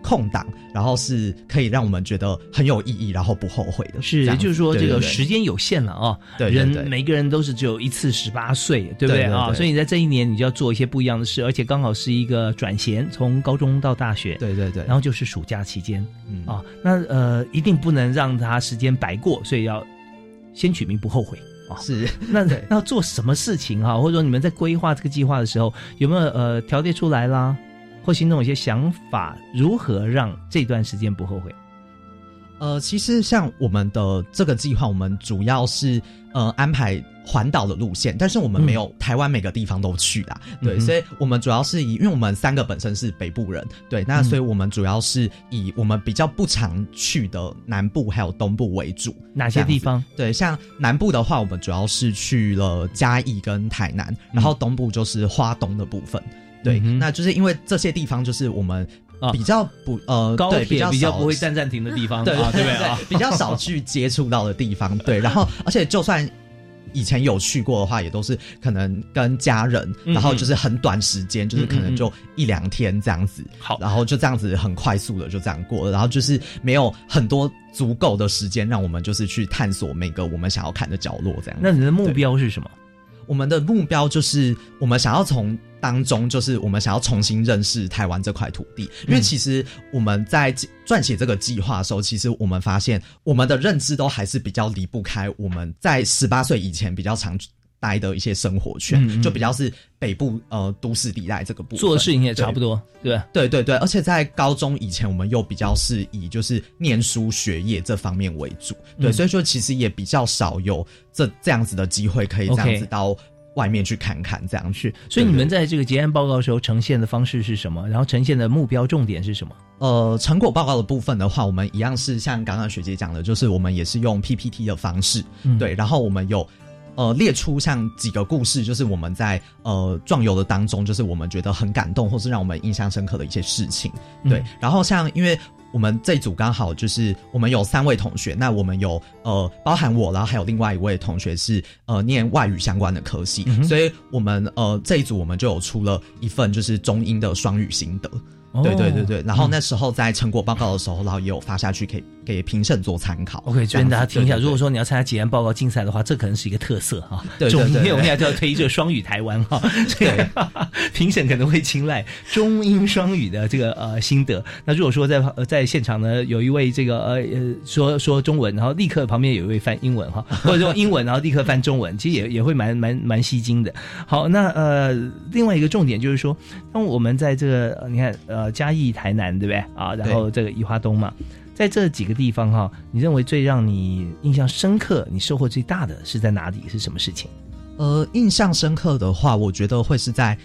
S4: 空档，然后是可以让我们觉得很有意义，然后不后悔的。
S1: 是，也就是说，这个时间有限了啊。
S4: 对，
S1: 人每个人都是只有一次十八岁，对不对啊？所以你在这一年，你就要做一些不一样的事，而且刚好是一个转衔，从高中到大学。
S4: 对对对。
S1: 然后就是暑假期间，嗯啊，那呃，一定不能让他时间白过，所以要先取名不后悔啊。
S4: 是。
S1: 那要做什么事情哈？或者说你们在规划这个计划的时候，有没有呃条列出来啦？或心中有些想法，如何让这段时间不后悔？
S4: 呃，其实像我们的这个计划，我们主要是呃安排环岛的路线，但是我们没有台湾每个地方都去啦。对，所以我们主要是以，因为我们三个本身是北部人，对，那所以我们主要是以我们比较不常去的南部还有东部为主。
S1: 哪些地方？
S4: 对，像南部的话，我们主要是去了嘉义跟台南，然后东部就是花东的部分。对，那就是因为这些地方就是我们比较不呃
S1: 高铁比
S4: 较
S1: 不会站暂停的地方，
S4: 对
S1: 对对啊，
S4: 比较 少去接触到的地方。对，然后而且就算以前有去过的话，也都是可能跟家人，然后就是很短时间，就是可能就一两天这样子。
S1: 好，
S4: 然后就这样子很快速的就这样过了，然后就是没有很多足够的时间让我们就是去探索每个我们想要看的角落这样。
S1: 那你的目标是什么？
S4: 我们的目标就是我们想要从。当中就是我们想要重新认识台湾这块土地，因为其实我们在撰写这个计划的时候，其实我们发现我们的认知都还是比较离不开我们在十八岁以前比较常待的一些生活圈，就比较是北部呃都市地带这个部分，
S1: 做的事情也差不多，对
S4: 对对对，而且在高中以前，我们又比较是以就是念书学业这方面为主，对，所以说其实也比较少有这这样子的机会可以这样子到。外面去看看，这样去。
S1: 所以你们在这个结案报告的时候呈现的方式是什么？然后呈现的目标重点是什么？
S4: 呃，成果报告的部分的话，我们一样是像刚刚学姐讲的，就是我们也是用 PPT 的方式，对。然后我们有呃列出像几个故事，就是我们在呃壮游的当中，就是我们觉得很感动，或是让我们印象深刻的一些事情，对。然后像因为。我们这一组刚好就是我们有三位同学，那我们有呃包含我，然后还有另外一位同学是呃念外语相关的科系，所以我们呃这一组我们就有出了一份就是中英的双语心得。对对对对，然后那时候在成果报告的时候，然后也有发下去给给评审做参考。
S1: OK，这边大家听一下，如果说你要参加结案报告竞赛的话，这可能是一个特色哈。
S4: 对对对，
S1: 因为我们要要推这个双语台湾哈，对，评审可能会青睐中英双语的这个呃心得。那如果说在在现场呢，有一位这个呃呃说说中文，然后立刻旁边有一位翻英文哈，或者用英文然后立刻翻中文，其实也也会蛮蛮蛮吸睛的。好，那呃另外一个重点就是说，当我们在这个你看呃。呃，嘉义、台南，对不对啊？然后这个宜花东嘛，在这几个地方哈，你认为最让你印象深刻、你收获最大的是在哪里？是什么事情？
S4: 呃，印象深刻的话，我觉得会是在。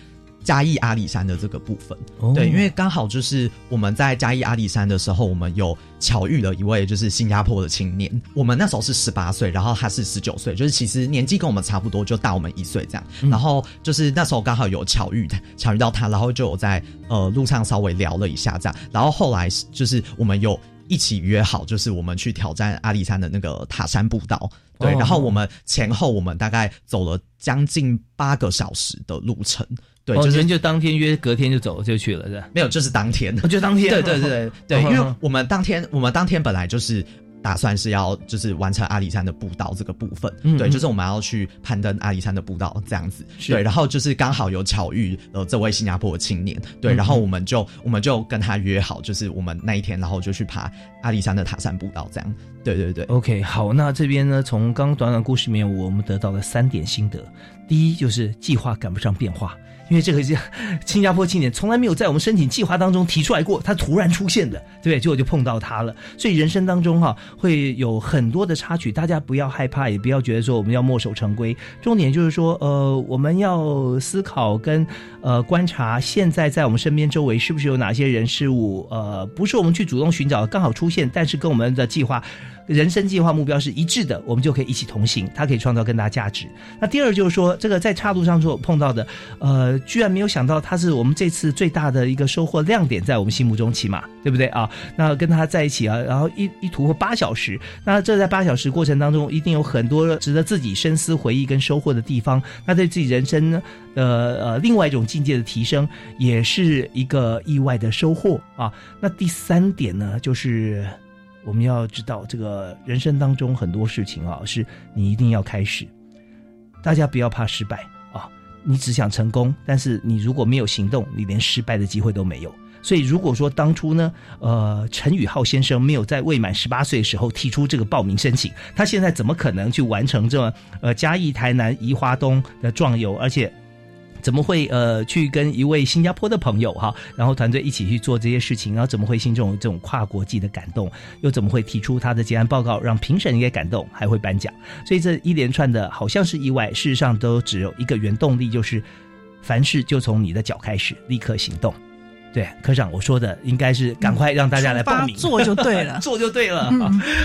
S4: 嘉义阿里山的这个部分，对，因为刚好就是我们在嘉义阿里山的时候，我们有巧遇了一位就是新加坡的青年。我们那时候是十八岁，然后他是十九岁，就是其实年纪跟我们差不多，就大我们一岁这样。然后就是那时候刚好有巧遇巧遇到他，然后就有在呃路上稍微聊了一下这样。然后后来就是我们有一起约好，就是我们去挑战阿里山的那个塔山步道。对，然后我们前后我们大概走了将近八个小时的路程。对，
S1: 就是就当天约，隔天就走就去了，是吧？
S4: 没有，就是当天，
S1: 就当天。
S4: 对对对对，因为我们当天，我们当天本来就是打算是要就是完成阿里山的步道这个部分，嗯对，就是我们要去攀登阿里山的步道这样子。对，然后就是刚好有巧遇呃这位新加坡的青年，对，然后我们就我们就跟他约好，就是我们那一天，然后就去爬阿里山的塔山步道这样。对对对
S1: ，OK，好，那这边呢，从刚刚短短故事里面，我们得到了三点心得。第一就是计划赶不上变化。因为这个是新加坡青年从来没有在我们申请计划当中提出来过，他突然出现的，对？结果就碰到他了。所以人生当中哈会有很多的插曲，大家不要害怕，也不要觉得说我们要墨守成规。重点就是说，呃，我们要思考跟呃观察，现在在我们身边周围是不是有哪些人事物，呃，不是我们去主动寻找，刚好出现，但是跟我们的计划。人生计划目标是一致的，我们就可以一起同行，它可以创造更大价值。那第二就是说，这个在岔路上所碰到的，呃，居然没有想到他是我们这次最大的一个收获亮点，在我们心目中起码，对不对啊？那跟他在一起啊，然后一一途八小时，那这在八小时过程当中，一定有很多值得自己深思、回忆跟收获的地方。那对自己人生呢，呃呃，另外一种境界的提升，也是一个意外的收获啊。那第三点呢，就是。我们要知道，这个人生当中很多事情啊，是你一定要开始。大家不要怕失败啊，你只想成功，但是你如果没有行动，你连失败的机会都没有。所以，如果说当初呢，呃，陈宇浩先生没有在未满十八岁的时候提出这个报名申请，他现在怎么可能去完成这呃嘉义、台南、宜花东的壮游，而且？怎么会呃去跟一位新加坡的朋友哈，然后团队一起去做这些事情，然后怎么会心中有这种跨国际的感动？又怎么会提出他的结案报告，让评审也感动，还会颁奖？所以这一连串的好像是意外，事实上都只有一个原动力，就是凡事就从你的脚开始，立刻行动。对，科长，我说的应该是赶快让大家来报名，
S2: 做就对了，
S1: 做就对了。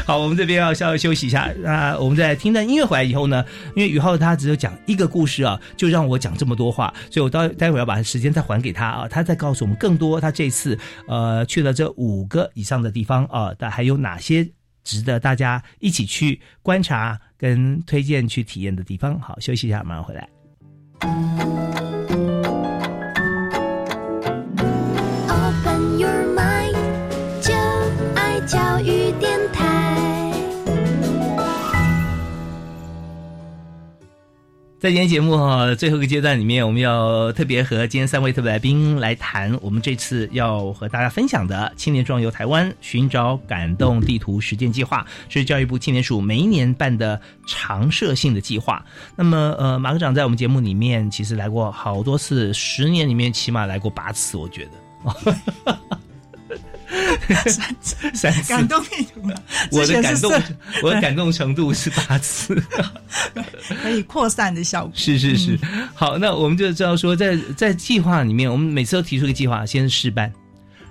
S1: 好，我们这边要稍微休息一下。那我们在听到音乐回来以后呢，因为宇浩他只有讲一个故事啊，就让我讲这么多话，所以我待待会儿要把时间再还给他啊，他再告诉我们更多。他这次呃去了这五个以上的地方啊，但还有哪些值得大家一起去观察跟推荐去体验的地方？好，休息一下，马上回来。在今天节目哈最后一个阶段里面，我们要特别和今天三位特别来宾来谈我们这次要和大家分享的青年壮游台湾寻找感动地图实践计划，是教育部青年署每一年办的常设性的计划。那么呃，马科长在我们节目里面其实来过好多次，十年里面起码来过八次，我觉得。
S2: 三次，
S1: 三次
S2: 感动地图
S1: 我的感动，我的感动程度是八次，
S2: 可以扩散的效果。
S1: 是是是，好，那我们就知道说，在在计划里面，我们每次都提出一个计划，先试办，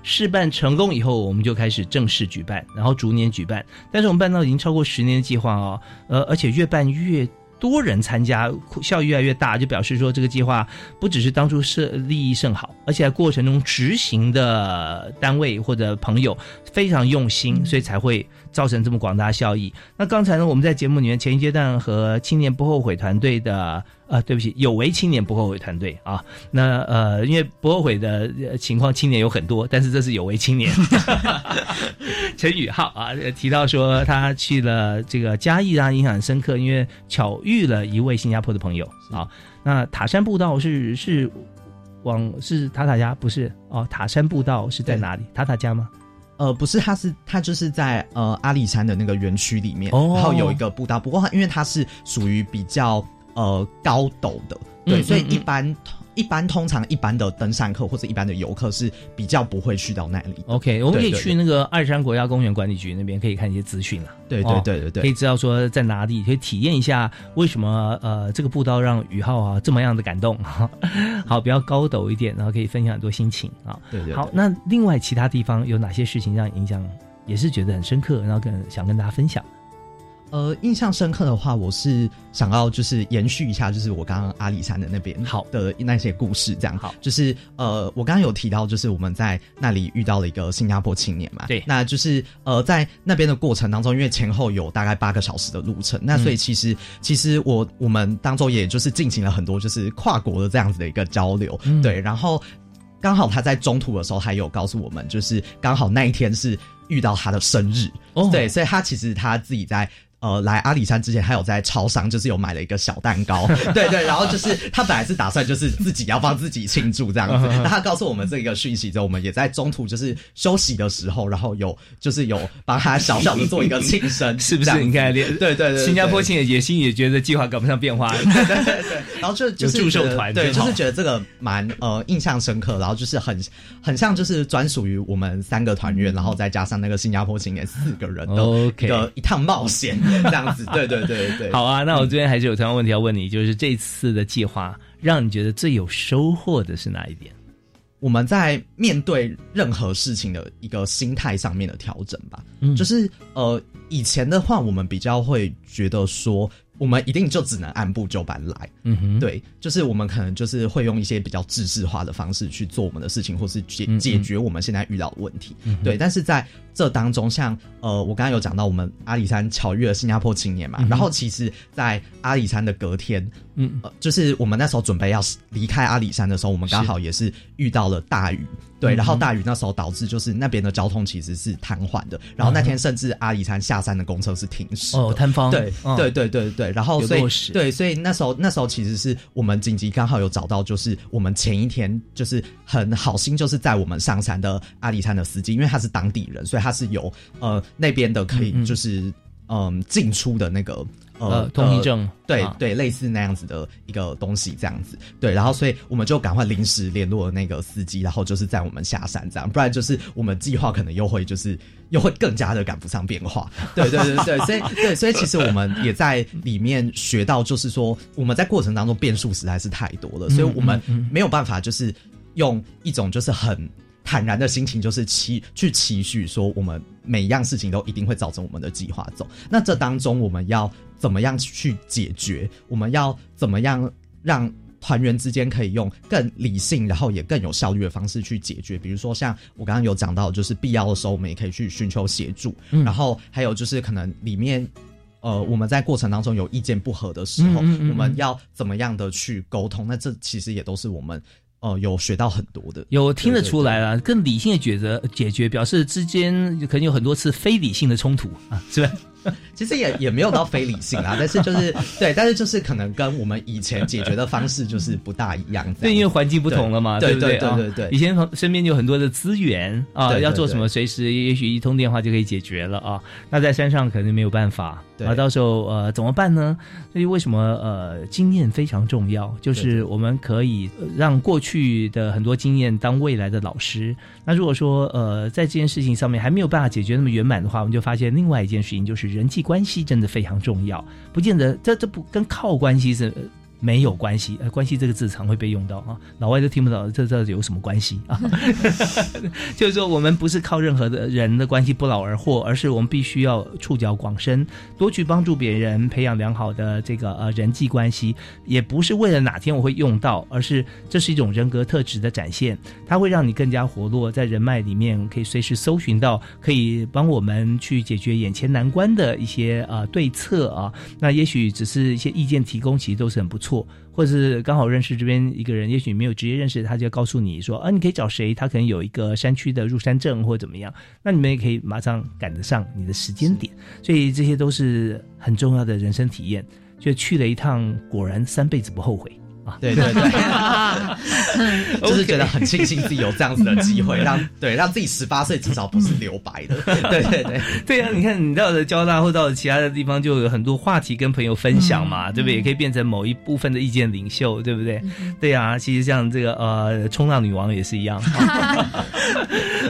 S1: 试办成功以后，我们就开始正式举办，然后逐年举办。但是我们办到已经超过十年的计划哦，呃，而且越办越。多人参加，效益越来越大，就表示说这个计划不只是当初设利益甚好，而且在过程中执行的单位或者朋友非常用心，所以才会造成这么广大效益。那刚才呢，我们在节目里面前一阶段和青年不后悔团队的。啊，对不起，有为青年不后悔团队啊。那呃，因为不后悔的情况，青年有很多，但是这是有为青年。陈宇浩啊，提到说他去了这个嘉义啊，印象很深刻，因为巧遇了一位新加坡的朋友啊。那塔山步道是是往是塔塔家不是哦？塔山步道是在哪里？塔塔家吗？
S4: 呃，不是，它是它就是在呃阿里山的那个园区里面，然后有一个步道，不过因为它是属于比较。呃，高陡的，对，所以一般一般通常一般的登山客或者一般的游客是比较不会去到那里。
S1: OK，我们可以去那个二山国家公园管理局那边，可以看一些资讯了。
S4: 对对对对对，
S1: 可以知道说在哪里，可以体验一下为什么呃这个步道让宇浩啊这么样的感动。好，比较高陡一点，然后可以分享很多心情啊。
S4: 对对。
S1: 好，那另外其他地方有哪些事情让影响也是觉得很深刻，然后跟想跟大家分享？
S4: 呃，印象深刻的话，我是想要就是延续一下，就是我刚刚阿里山的那边
S1: 好
S4: 的那些故事，这样
S1: 好，
S4: 就是呃，我刚刚有提到，就是我们在那里遇到了一个新加坡青年嘛，
S1: 对，
S4: 那就是呃，在那边的过程当中，因为前后有大概八个小时的路程，那所以其实其实我我们当中也就是进行了很多就是跨国的这样子的一个交流，对，然后刚好他在中途的时候还有告诉我们，就是刚好那一天是遇到他的生日，对，所以他其实他自己在。呃，来阿里山之前，他有在超商，就是有买了一个小蛋糕，对对，然后就是他本来是打算就是自己要帮自己庆祝这样子，那他告诉我们这个讯息之后，我们也在中途就是休息的时候，然后有就是有帮他小小的做一个庆生，
S1: 是不是？你看，对
S4: 对对，
S1: 新加坡青年也心也觉得计划赶不上变化，
S4: 对对对，然后就就是
S1: 祝寿团，
S4: 对，就是觉得这个蛮呃印象深刻，然后就是很很像就是专属于我们三个团员，然后再加上那个新加坡青年四个人的一个一趟冒险。这样子，对对对对，
S1: 好啊。那我这边还是有同样问题要问你，就是这次的计划让你觉得最有收获的是哪一点？
S4: 我们在面对任何事情的一个心态上面的调整吧。嗯，就是呃，以前的话，我们比较会觉得说。我们一定就只能按部就班来，嗯哼，对，就是我们可能就是会用一些比较制式化的方式去做我们的事情，或是解解决我们现在遇到的问题，对。但是在这当中，像呃，我刚刚有讲到我们阿里山巧遇了新加坡青年嘛，然后其实，在阿里山的隔天，嗯，就是我们那时候准备要离开阿里山的时候，我们刚好也是遇到了大雨。对，然后大雨那时候导致就是那边的交通其实是瘫痪的，然后那天甚至阿里山下山的公车是停驶
S1: 哦，瘫方。
S4: 对对对对对，然后所以对，所以那时候那时候其实是我们紧急刚好有找到，就是我们前一天就是很好心，就是在我们上山的阿里山的司机，因为他是当地人，所以他是有呃那边的可以就是嗯进出的那个。
S1: 呃，通行证，
S4: 对对，类似那样子的一个东西，这样子，对，然后所以我们就赶快临时联络那个司机，然后就是在我们下山这样，不然就是我们计划可能又会就是又会更加的赶不上变化，对对对对，所以对，所以其实我们也在里面学到，就是说我们在过程当中变数实在是太多了，所以我们没有办法就是用一种就是很。坦然的心情就是期去期许说，我们每一样事情都一定会照着我们的计划走。那这当中我们要怎么样去解决？我们要怎么样让团员之间可以用更理性，然后也更有效率的方式去解决？比如说像我刚刚有讲到，就是必要的时候我们也可以去寻求协助。然后还有就是可能里面呃我们在过程当中有意见不合的时候，我们要怎么样的去沟通？那这其实也都是我们。哦，有学到很多的，
S1: 有听得出来了。更理性的抉择解决，表示之间可能有很多次非理性的冲突啊，是吧？
S4: 其实也也没有到非理性啊，但是就是对，但是就是可能跟我们以前解决的方式就是不大一样。
S1: 对，因为环境不同了嘛，对
S4: 对对对对。
S1: 以前身边有很多的资源啊，要做什么随时也许一通电话就可以解决了啊。那在山上可能没有办法。啊，到时候呃怎么办呢？所以为什么呃经验非常重要？就是我们可以让过去的很多经验当未来的老师。那如果说呃在这件事情上面还没有办法解决那么圆满的话，我们就发现另外一件事情就是人际关系真的非常重要。不见得这这不跟靠关系是。没有关系，呃，关系这个字常会被用到啊，老外都听不懂，这这有什么关系啊？就是说，我们不是靠任何的人的关系不劳而获，而是我们必须要触角广深，多去帮助别人，培养良好的这个呃人际关系，也不是为了哪天我会用到，而是这是一种人格特质的展现，它会让你更加活络，在人脉里面可以随时搜寻到可以帮我们去解决眼前难关的一些呃对策啊，那也许只是一些意见提供，其实都是很不错。错，或者是刚好认识这边一个人，也许没有直接认识，他就要告诉你说啊，你可以找谁？他可能有一个山区的入山证或怎么样，那你们也可以马上赶得上你的时间点。所以这些都是很重要的人生体验。就去了一趟，果然三辈子不后悔。
S4: 对对对，就是觉得很庆幸自己有这样子的机会，让 对让自己十八岁至少不是留白的。对对对
S1: 对啊！你看你到了交大或到了其他的地方，就有很多话题跟朋友分享嘛，对不对？也可以变成某一部分的意见领袖，对不对？对啊，其实像这个呃冲浪女王也是一样。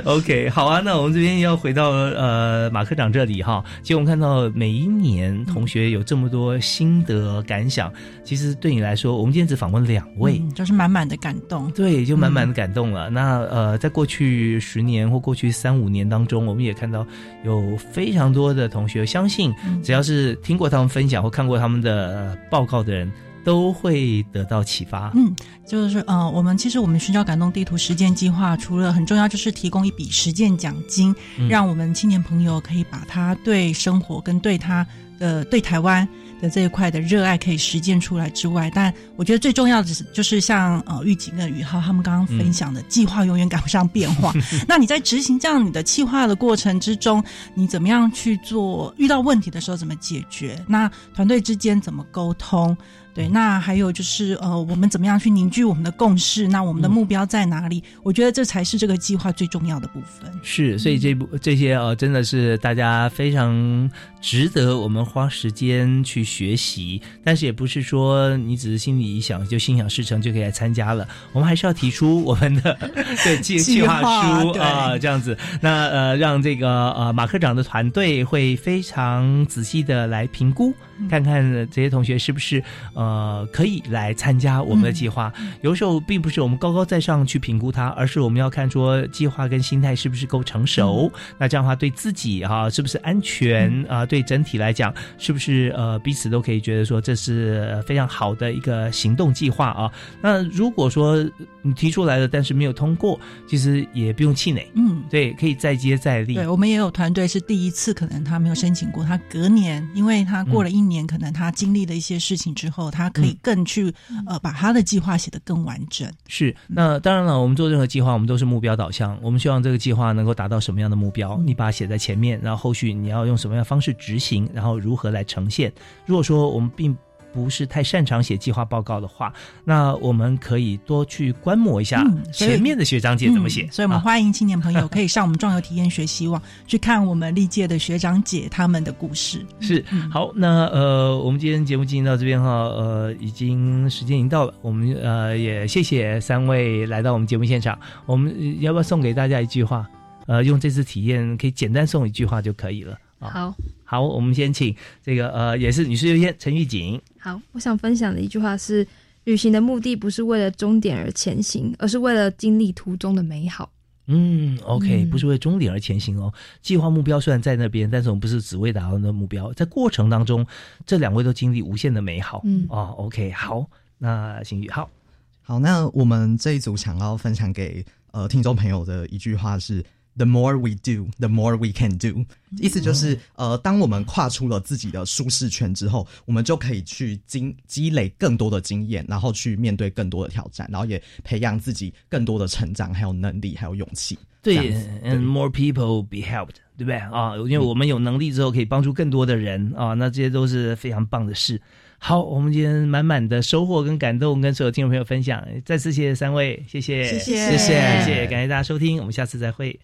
S1: OK，好啊，那我们这边要回到呃马科长这里哈。其实我们看到每一年同学有这么多心得感想，其实对你来说，我们今天只访问两位，
S2: 就是满满的感动。
S1: 对，就满满的感动了。那呃，在过去十年或过去三五年当中，我们也看到有非常多的同学，相信只要是听过他们分享或看过他们的报告的人。都会得到启发。
S2: 嗯，就是呃，我们其实我们寻找感动地图实践计划，除了很重要就是提供一笔实践奖金，让我们青年朋友可以把他对生活跟对他的对台湾的这一块的热爱可以实践出来之外，但我觉得最重要的是，就是像呃玉锦跟宇浩他们刚刚分享的，计划永远赶不上变化。那你在执行这样你的计划的过程之中，你怎么样去做？遇到问题的时候怎么解决？那团队之间怎么沟通？对，那还有就是，呃，我们怎么样去凝聚我们的共识？那我们的目标在哪里？我觉得这才是这个计划最重要的部分。
S1: 是，所以这部这些呃，真的是大家非常值得我们花时间去学习。但是也不是说你只是心里一想就心想事成就可以来参加了。我们还是要提出我们的 对计计划书啊，这样子。那呃，让这个呃马科长的团队会非常仔细的来评估。看看这些同学是不是呃可以来参加我们的计划？有时候并不是我们高高在上去评估他，而是我们要看说计划跟心态是不是够成熟。那这样的话，对自己哈是不是安全啊？对整体来讲，是不是呃彼此都可以觉得说这是非常好的一个行动计划啊？那如果说你提出来了，但是没有通过，其实也不用气馁。嗯，对，可以再接再厉。
S2: 对我们也有团队是第一次，可能他没有申请过，他隔年，因为他过了一。年可能他经历了一些事情之后，他可以更去呃把他的计划写得更完整。
S1: 是，那当然了，我们做任何计划，我们都是目标导向。我们希望这个计划能够达到什么样的目标？你把它写在前面，然后后续你要用什么样的方式执行，然后如何来呈现？如果说我们并不是太擅长写计划报告的话，那我们可以多去观摩一下前面的学长姐怎么写。
S2: 所以，我们欢迎青年朋友可以上我们壮游体验学习网去看我们历届的学长姐他们的故事。
S1: 是好，那呃，我们今天节目进行到这边哈，呃，已经时间已经到了，我们呃也谢谢三位来到我们节目现场。我们要不要送给大家一句话？呃，用这次体验可以简单送一句话就可以了。
S3: 好。
S1: 好，我们先请这个呃，也是女士优先，陈玉锦。
S3: 好，我想分享的一句话是：旅行的目的不是为了终点而前行，而是为了经历途中的美好。
S1: 嗯，OK，不是为终点而前行哦。计划目标虽然在那边，但是我们不是只为达到那目标，在过程当中，这两位都经历无限的美好。嗯，哦，OK，好，那邢宇，好，
S4: 好，那我们这一组想要分享给呃听众朋友的一句话是。The more we do, the more we can do。意思就是，呃，当我们跨出了自己的舒适圈之后，我们就可以去积积累更多的经验，然后去面对更多的挑战，然后也培养自己更多的成长，还有能力，还有勇气。
S1: 对，and more people be helped，对不对啊？因为我们有能力之后，可以帮助更多的人啊，那这些都是非常棒的事。好，我们今天满满的收获跟感动，跟所有听众朋友分享。再次谢谢三位，
S2: 谢谢，
S4: 谢谢，
S1: 谢谢，感谢大家收听，我们下次再会。